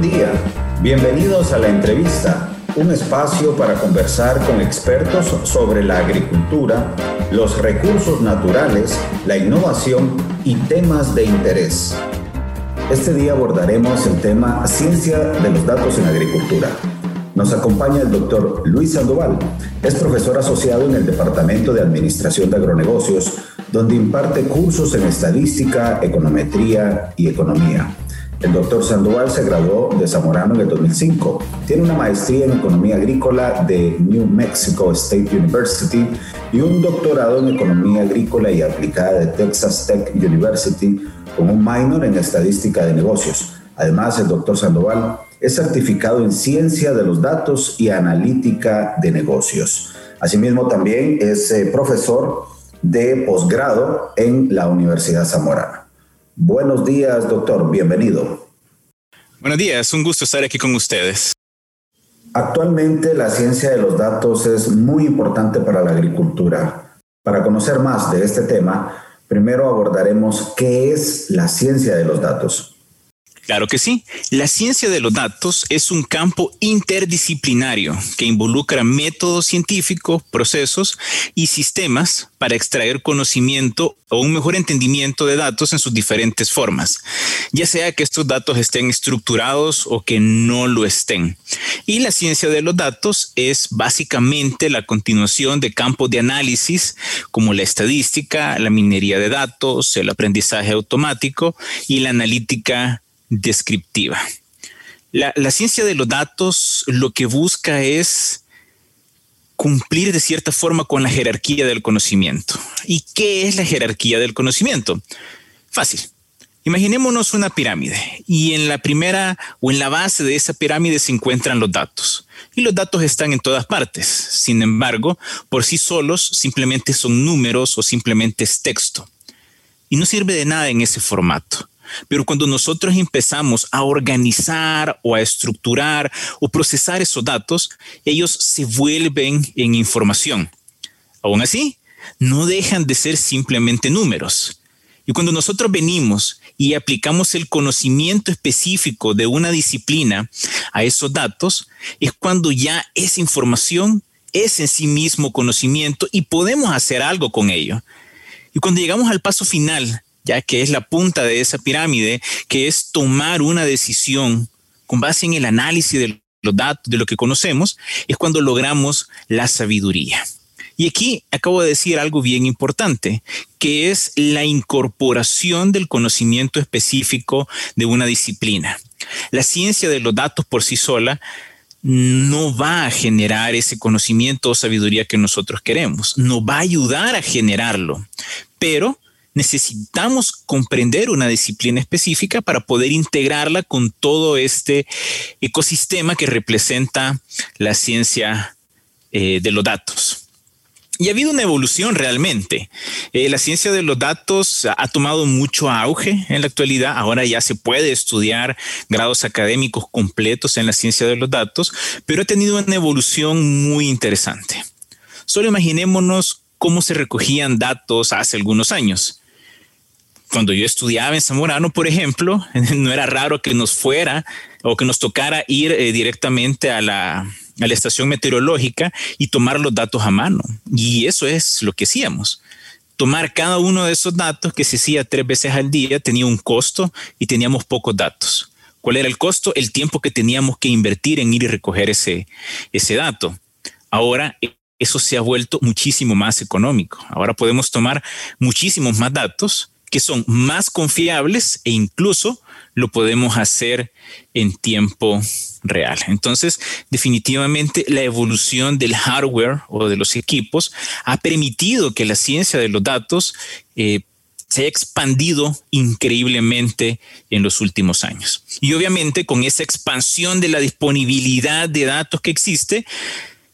día. Bienvenidos a la entrevista, un espacio para conversar con expertos sobre la agricultura, los recursos naturales, la innovación y temas de interés. Este día abordaremos el tema Ciencia de los Datos en Agricultura. Nos acompaña el doctor Luis Sandoval. Es profesor asociado en el Departamento de Administración de Agronegocios, donde imparte cursos en estadística, econometría y economía. El doctor Sandoval se graduó de Zamorano en el 2005. Tiene una maestría en economía agrícola de New Mexico State University y un doctorado en economía agrícola y aplicada de Texas Tech University con un minor en estadística de negocios. Además, el doctor Sandoval es certificado en ciencia de los datos y analítica de negocios. Asimismo, también es eh, profesor de posgrado en la Universidad Zamorana. Buenos días, doctor. Bienvenido. Buenos días, un gusto estar aquí con ustedes. Actualmente la ciencia de los datos es muy importante para la agricultura. Para conocer más de este tema, primero abordaremos qué es la ciencia de los datos. Claro que sí. La ciencia de los datos es un campo interdisciplinario que involucra métodos científicos, procesos y sistemas para extraer conocimiento o un mejor entendimiento de datos en sus diferentes formas, ya sea que estos datos estén estructurados o que no lo estén. Y la ciencia de los datos es básicamente la continuación de campos de análisis como la estadística, la minería de datos, el aprendizaje automático y la analítica descriptiva. La, ciencia de los datos lo que busca es cumplir de cierta forma con la jerarquía del conocimiento. ¿Y qué es la jerarquía del conocimiento? Fácil. Imaginémonos una pirámide y en la primera o en la base de esa pirámide se encuentran los datos. Y los datos están en todas partes. Sin embargo, por sí solos simplemente son números o simplemente es texto. Y no sirve de nada en ese formato. Pero cuando nosotros empezamos a organizar o a estructurar o procesar esos datos, ellos se vuelven en información. Aún así, no dejan de ser simplemente números. Y cuando nosotros venimos y aplicamos el conocimiento específico de una disciplina a esos datos, es cuando ya esa información es en sí mismo conocimiento y podemos hacer algo con ello. Y cuando llegamos al paso final, ya que es la punta de esa pirámide, que es tomar una decisión con base en el análisis de los datos, de lo que conocemos, es cuando logramos la sabiduría. Y aquí acabo de decir algo bien importante, que es la incorporación del conocimiento específico de una disciplina. La ciencia de los datos por sí sola no va a generar ese conocimiento o sabiduría que nosotros queremos, no va a ayudar a generarlo, pero necesitamos comprender una disciplina específica para poder integrarla con todo este ecosistema que representa la ciencia eh, de los datos. Y ha habido una evolución realmente. Eh, la ciencia de los datos ha tomado mucho auge en la actualidad. Ahora ya se puede estudiar grados académicos completos en la ciencia de los datos, pero ha tenido una evolución muy interesante. Solo imaginémonos cómo se recogían datos hace algunos años cuando yo estudiaba en Zamorano, por ejemplo, no era raro que nos fuera o que nos tocara ir eh, directamente a la, a la estación meteorológica y tomar los datos a mano. Y eso es lo que hacíamos. Tomar cada uno de esos datos que se hacía tres veces al día tenía un costo y teníamos pocos datos. ¿Cuál era el costo? El tiempo que teníamos que invertir en ir y recoger ese, ese dato. Ahora eso se ha vuelto muchísimo más económico. Ahora podemos tomar muchísimos más datos que son más confiables e incluso lo podemos hacer en tiempo real. Entonces, definitivamente la evolución del hardware o de los equipos ha permitido que la ciencia de los datos eh, se haya expandido increíblemente en los últimos años. Y obviamente con esa expansión de la disponibilidad de datos que existe,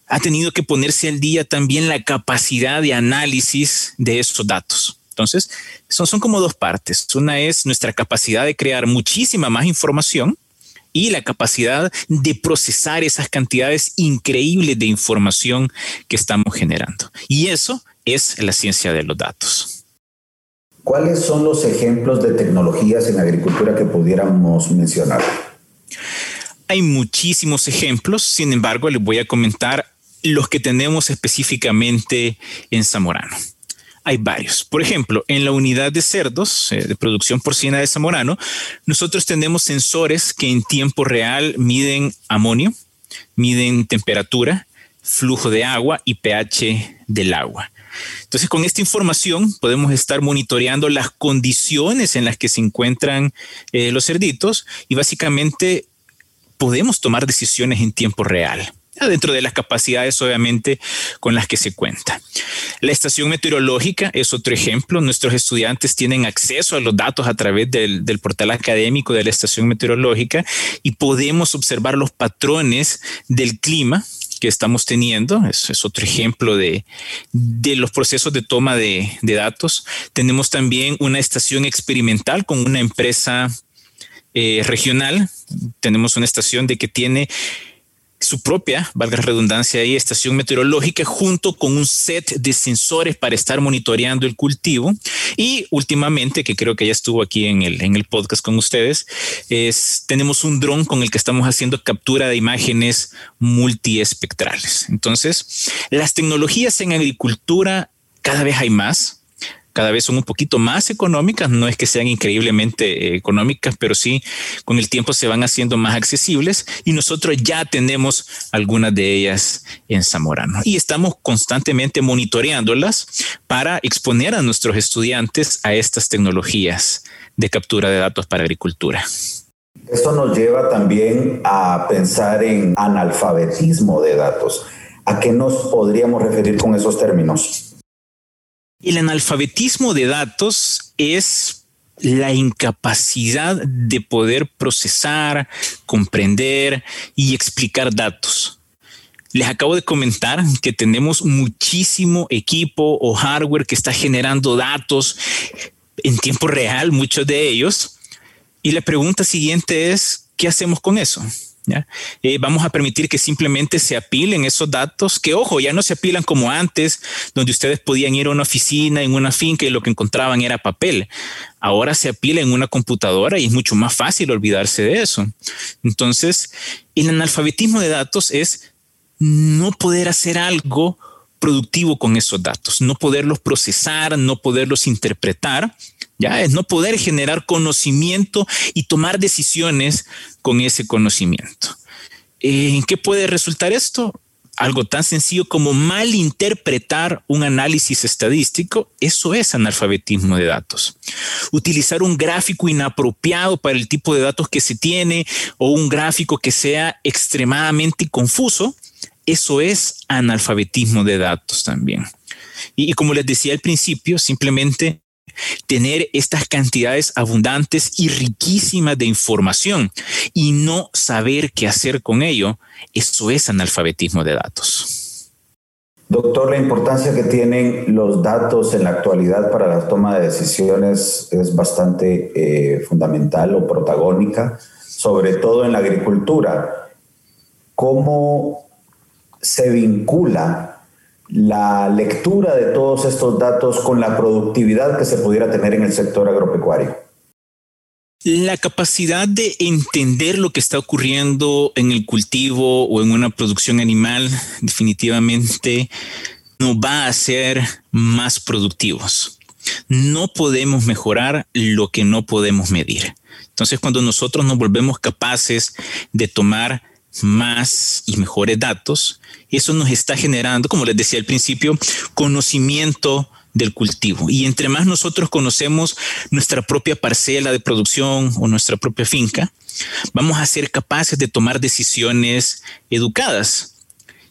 ha tenido que ponerse al día también la capacidad de análisis de esos datos. Entonces, son, son como dos partes. Una es nuestra capacidad de crear muchísima más información y la capacidad de procesar esas cantidades increíbles de información que estamos generando. Y eso es la ciencia de los datos. ¿Cuáles son los ejemplos de tecnologías en agricultura que pudiéramos mencionar? Hay muchísimos ejemplos, sin embargo, les voy a comentar los que tenemos específicamente en Zamorano. Hay varios. Por ejemplo, en la unidad de cerdos eh, de producción porcina de Zamorano, nosotros tenemos sensores que en tiempo real miden amonio, miden temperatura, flujo de agua y pH del agua. Entonces, con esta información podemos estar monitoreando las condiciones en las que se encuentran eh, los cerditos y básicamente podemos tomar decisiones en tiempo real dentro de las capacidades obviamente con las que se cuenta. La estación meteorológica es otro ejemplo. Nuestros estudiantes tienen acceso a los datos a través del, portal académico de la estación meteorológica y podemos observar los patrones del clima que estamos teniendo. Es, es otro ejemplo de, los procesos de toma de, datos. Tenemos también una estación experimental con una empresa eh, regional. Tenemos una estación de que tiene su propia, valga la redundancia ahí, estación meteorológica junto con un set de sensores para estar monitoreando el cultivo. Y últimamente, que creo que ya estuvo aquí en el, en el podcast con ustedes, es, tenemos un dron con el que estamos haciendo captura de imágenes multiespectrales. Entonces, las tecnologías en agricultura cada vez hay más cada vez son un poquito más económicas, no es que sean increíblemente eh, económicas, pero sí con el tiempo se van haciendo más accesibles y nosotros ya tenemos algunas de ellas en Zamorano y estamos constantemente monitoreándolas para exponer a nuestros estudiantes a estas tecnologías de captura de datos para agricultura. Esto nos lleva también a pensar en analfabetismo de datos. ¿A qué nos podríamos referir con esos términos? El analfabetismo de datos es la incapacidad de poder procesar, comprender y explicar datos. Les acabo de comentar que tenemos muchísimo equipo o hardware que está generando datos en tiempo real, muchos de ellos. Y la pregunta siguiente es, ¿qué hacemos con eso? Eh, vamos a permitir que simplemente se apilen esos datos, que ojo, ya no se apilan como antes, donde ustedes podían ir a una oficina en una finca y lo que encontraban era papel. Ahora se apila en una computadora y es mucho más fácil olvidarse de eso. Entonces, el analfabetismo de datos es no poder hacer algo productivo con esos datos, no poderlos procesar, no poderlos interpretar ya es no poder generar conocimiento y tomar decisiones con ese conocimiento. ¿En qué puede resultar esto? Algo tan sencillo como malinterpretar un análisis estadístico, eso es analfabetismo de datos. Utilizar un gráfico inapropiado para el tipo de datos que se tiene o un gráfico que sea extremadamente confuso, eso es analfabetismo de datos también. Y, y como les decía al principio, simplemente tener estas cantidades abundantes y riquísimas de información y no saber qué hacer con ello, eso es analfabetismo de datos. Doctor, la importancia que tienen los datos en la actualidad para la toma de decisiones es bastante eh, fundamental o protagónica, sobre todo en la agricultura. ¿Cómo se vincula la lectura de todos estos datos con la productividad que se pudiera tener en el sector agropecuario? La capacidad de entender lo que está ocurriendo en el cultivo o en una producción animal definitivamente nos va a hacer más productivos. No podemos mejorar lo que no podemos medir. Entonces, cuando nosotros nos volvemos capaces de tomar más y mejores datos, eso nos está generando, como les decía al principio, conocimiento del cultivo. Y entre más nosotros conocemos nuestra propia parcela de producción o nuestra propia finca, vamos a ser capaces de tomar decisiones educadas.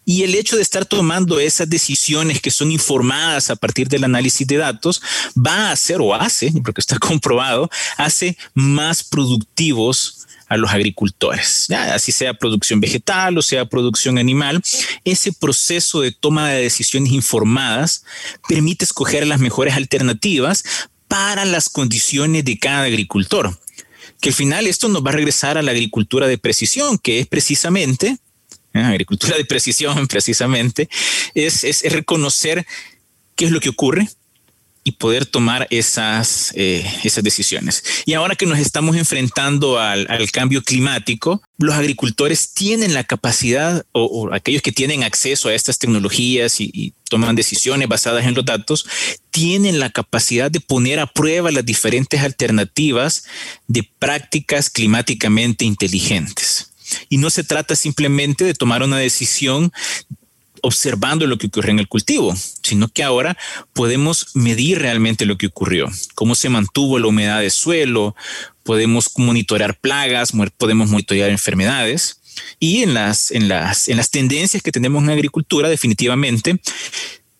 Y el hecho de estar tomando esas decisiones que son informadas a partir del análisis de datos va a hacer o hace, porque está comprobado, hace más productivos a los agricultores, así sea producción vegetal o sea producción animal. Ese proceso de toma de decisiones informadas permite escoger las mejores alternativas para las condiciones de cada agricultor. Que al final esto nos va a regresar a la agricultura de precisión, que es precisamente, ¿eh? agricultura de precisión precisamente, es, reconocer qué es lo que ocurre, y poder tomar esas, eh, esas decisiones. Y ahora que nos estamos enfrentando al, cambio climático, los agricultores tienen la capacidad, o, aquellos que tienen acceso a estas tecnologías y, toman decisiones basadas en los datos, tienen la capacidad de poner a prueba las diferentes alternativas de prácticas climáticamente inteligentes. Y no se trata simplemente de tomar una decisión observando lo que ocurre en el cultivo, sino que ahora podemos medir realmente lo que ocurrió, cómo se mantuvo la humedad del suelo, podemos monitorear plagas, podemos monitorear enfermedades. Y en las, en las, en las tendencias que tenemos en agricultura, definitivamente,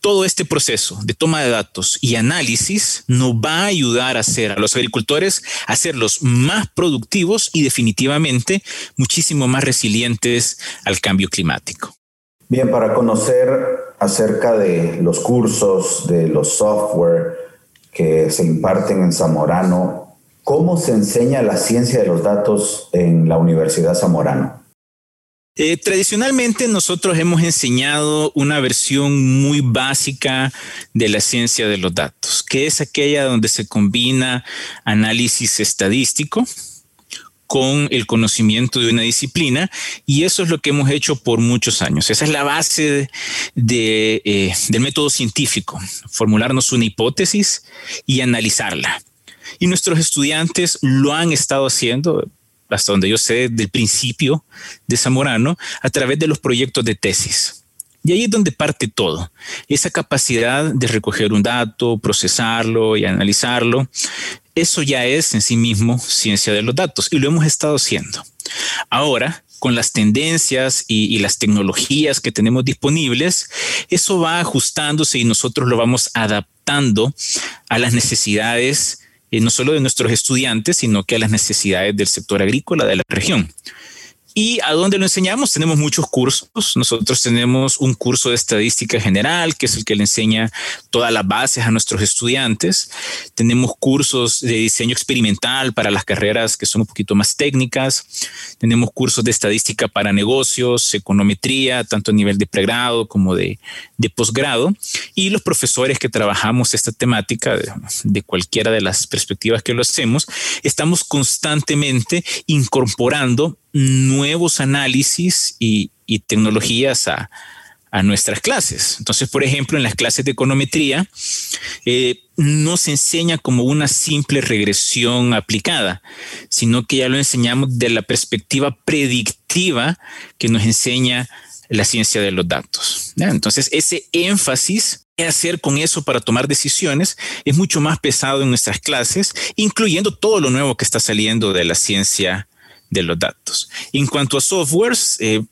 todo este proceso de toma de datos y análisis nos va a ayudar a hacer a los agricultores a hacerlos más productivos y definitivamente muchísimo más resilientes al cambio climático. Bien, para conocer acerca de los cursos, de los software que se imparten en Zamorano, ¿cómo se enseña la ciencia de los datos en la Universidad Zamorano? Eh, tradicionalmente nosotros hemos enseñado una versión muy básica de la ciencia de los datos, que es aquella donde se combina análisis estadístico, con el conocimiento de una disciplina y eso es lo que hemos hecho por muchos años. Esa es la base eh, del método científico, formularnos una hipótesis y analizarla. Y nuestros estudiantes lo han estado haciendo, hasta donde yo sé, del principio de Zamorano, a través de los proyectos de tesis. Y ahí es donde parte todo. Esa capacidad de recoger un dato, procesarlo y analizarlo, eso ya es en sí mismo ciencia de los datos y lo hemos estado haciendo. Ahora, con las tendencias y, las tecnologías que tenemos disponibles, eso va ajustándose y nosotros lo vamos adaptando a las necesidades eh, no solo de nuestros estudiantes, sino que a las necesidades del sector agrícola de la región. ¿Y a dónde lo enseñamos? Tenemos muchos cursos. Nosotros tenemos un curso de estadística general, que es el que le enseña todas las bases a nuestros estudiantes. Tenemos cursos de diseño experimental para las carreras que son un poquito más técnicas. Tenemos cursos de estadística para negocios, econometría, tanto a nivel de pregrado como de, de posgrado. Y los profesores que trabajamos esta temática de, de cualquiera de las perspectivas que lo hacemos, estamos constantemente incorporando nuevos análisis y, tecnologías a, nuestras clases. Entonces, por ejemplo, en las clases de econometría eh, no se enseña como una simple regresión aplicada, sino que ya lo enseñamos de la perspectiva predictiva que nos enseña la ciencia de los datos. Entonces, ese énfasis qué hacer con eso para tomar decisiones es mucho más pesado en nuestras clases, incluyendo todo lo nuevo que está saliendo de la ciencia de los datos. En cuanto a softwares, eh,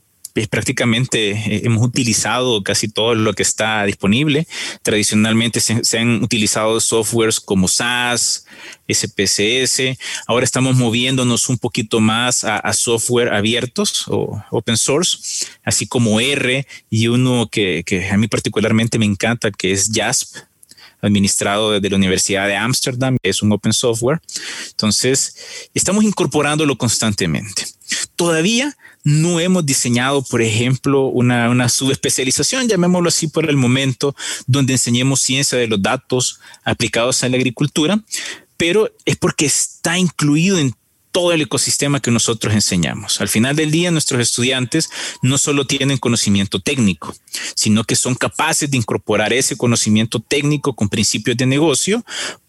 prácticamente eh, hemos utilizado casi todo lo que está disponible. Tradicionalmente se, han utilizado softwares como SAS, SPSS. Ahora estamos moviéndonos un poquito más a, software abiertos o open source, así como R y uno que a mí particularmente me encanta, que es JASP, administrado desde la Universidad de Ámsterdam, es un open software. Entonces, estamos incorporándolo constantemente. Todavía no hemos diseñado, por ejemplo, una, subespecialización, llamémoslo así por el momento, donde enseñemos ciencia de los datos aplicados a la agricultura, pero es porque está incluido en todo el ecosistema que nosotros enseñamos. Al final del día, nuestros estudiantes no solo tienen conocimiento técnico, sino que son capaces de incorporar ese conocimiento técnico con principios de negocio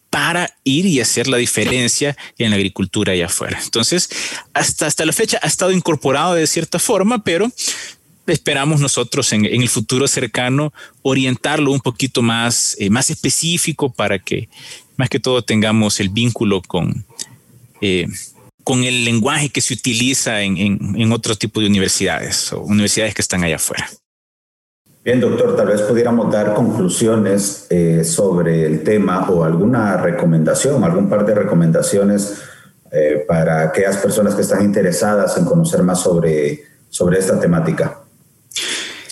para ir y hacer la diferencia en la agricultura allá afuera. Entonces, hasta, hasta la fecha ha estado incorporado de cierta forma, pero esperamos nosotros en, el futuro cercano orientarlo un poquito más, eh, más específico para que más que todo tengamos el vínculo con, eh, con el lenguaje que se utiliza en, en, otro tipo de universidades o universidades que están allá afuera. Bien, doctor, tal vez pudiéramos dar conclusiones eh, sobre el tema o alguna recomendación, algún par de recomendaciones eh, para aquellas personas que están interesadas en conocer más sobre, sobre esta temática.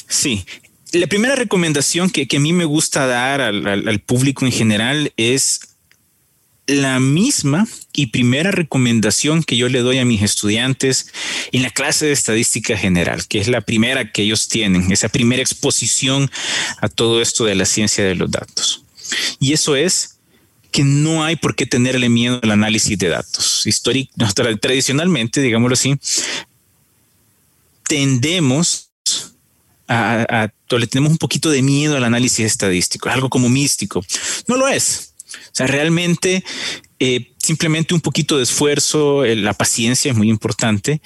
Sí, la primera recomendación que, que a mí me gusta dar al, al público en general es la misma y primera recomendación que yo le doy a mis estudiantes en la clase de estadística general, que es la primera que ellos tienen, esa primera exposición a todo esto de la ciencia de los datos. Y eso es que no hay por qué tenerle miedo al análisis de datos. Histórico, tradicionalmente, digámoslo así, tendemos a, tenemos un poquito de miedo al análisis estadístico, algo como místico. No lo es. O sea, realmente eh, simplemente un poquito de esfuerzo, eh, la paciencia es muy importante,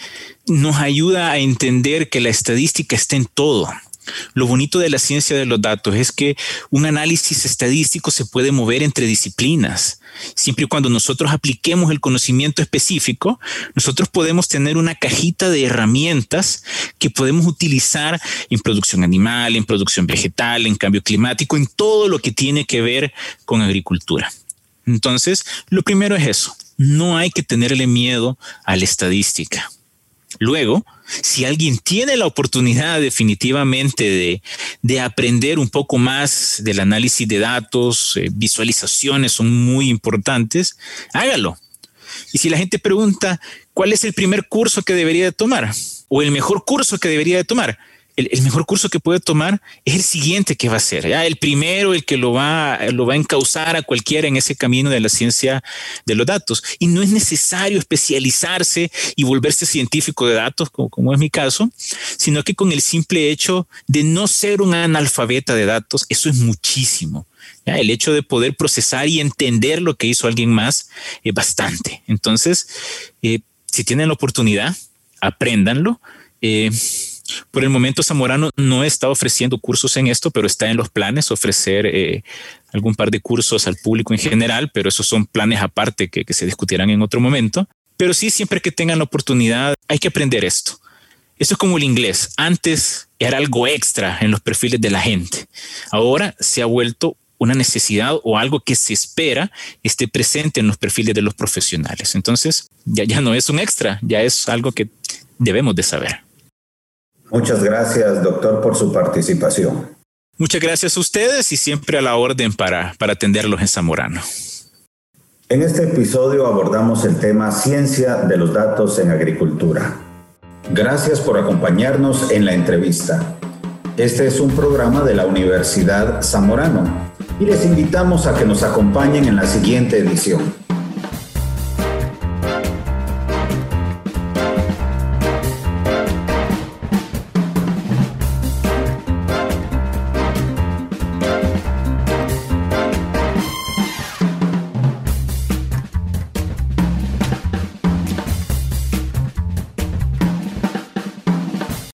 nos ayuda a entender que la estadística está en todo. Lo bonito de la ciencia de los datos es que un análisis estadístico se puede mover entre disciplinas. Siempre y cuando nosotros apliquemos el conocimiento específico, nosotros podemos tener una cajita de herramientas que podemos utilizar en producción animal, en producción vegetal, en cambio climático, en todo lo que tiene que ver con agricultura. Entonces, lo primero es eso. No hay que tenerle miedo a la estadística. Luego, si alguien tiene la oportunidad definitivamente de, aprender un poco más del análisis de datos, eh, visualizaciones son muy importantes, hágalo. Y si la gente pregunta, ¿cuál es el primer curso que debería de tomar? O el mejor curso que debería de tomar el, mejor curso que puede tomar es el siguiente que va a hacer. ¿ya? El primero, el que lo va, lo va a encauzar a cualquiera en ese camino de la ciencia de los datos. Y no es necesario especializarse y volverse científico de datos, como, como es mi caso, sino que con el simple hecho de no ser un analfabeta de datos, eso es muchísimo. El hecho de poder procesar y entender lo que hizo alguien más es bastante. Entonces, eh, si tienen la oportunidad, apréndanlo. Eh, por el momento, Zamorano no está ofreciendo cursos en esto, pero está en los planes ofrecer eh, algún par de cursos al público en general, pero esos son planes aparte que, se discutirán en otro momento. Pero sí, siempre que tengan la oportunidad, hay que aprender esto. Esto es como el inglés. Antes era algo extra en los perfiles de la gente. Ahora se ha vuelto una necesidad o algo que se espera esté presente en los perfiles de los profesionales. Entonces, ya, ya no es un extra, ya es algo que debemos de saber. Muchas gracias, doctor, por su participación. Muchas gracias a ustedes y siempre a la orden para, para atenderlos en Zamorano. En este episodio abordamos el tema ciencia de los datos en agricultura. Gracias por acompañarnos en la entrevista. Este es un programa de la Universidad Zamorano y les invitamos a que nos acompañen en la siguiente edición.